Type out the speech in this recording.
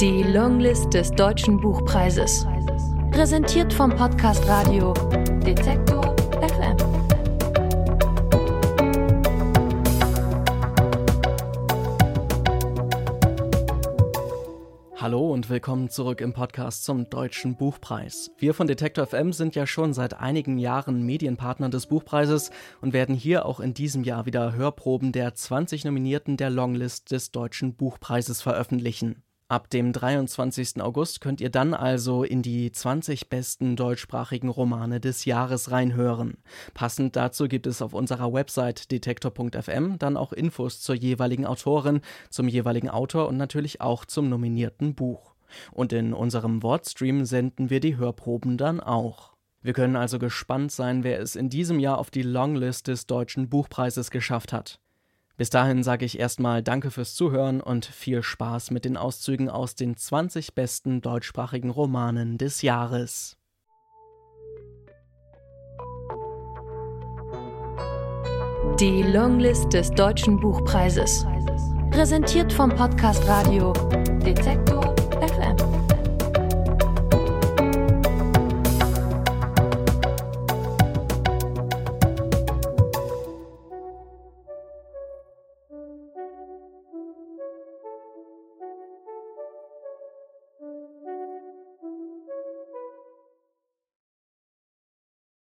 Die Longlist des Deutschen Buchpreises. Präsentiert vom Podcast Radio Detektor FM. Hallo und willkommen zurück im Podcast zum Deutschen Buchpreis. Wir von Detektor FM sind ja schon seit einigen Jahren Medienpartner des Buchpreises und werden hier auch in diesem Jahr wieder Hörproben der 20 Nominierten der Longlist des Deutschen Buchpreises veröffentlichen. Ab dem 23. August könnt ihr dann also in die 20 besten deutschsprachigen Romane des Jahres reinhören. Passend dazu gibt es auf unserer Website detektor.fm dann auch Infos zur jeweiligen Autorin, zum jeweiligen Autor und natürlich auch zum nominierten Buch. Und in unserem Wortstream senden wir die Hörproben dann auch. Wir können also gespannt sein, wer es in diesem Jahr auf die Longlist des Deutschen Buchpreises geschafft hat. Bis dahin sage ich erstmal Danke fürs Zuhören und viel Spaß mit den Auszügen aus den 20 besten deutschsprachigen Romanen des Jahres. Die Longlist des Deutschen Buchpreises. Präsentiert vom Podcast Radio Detektor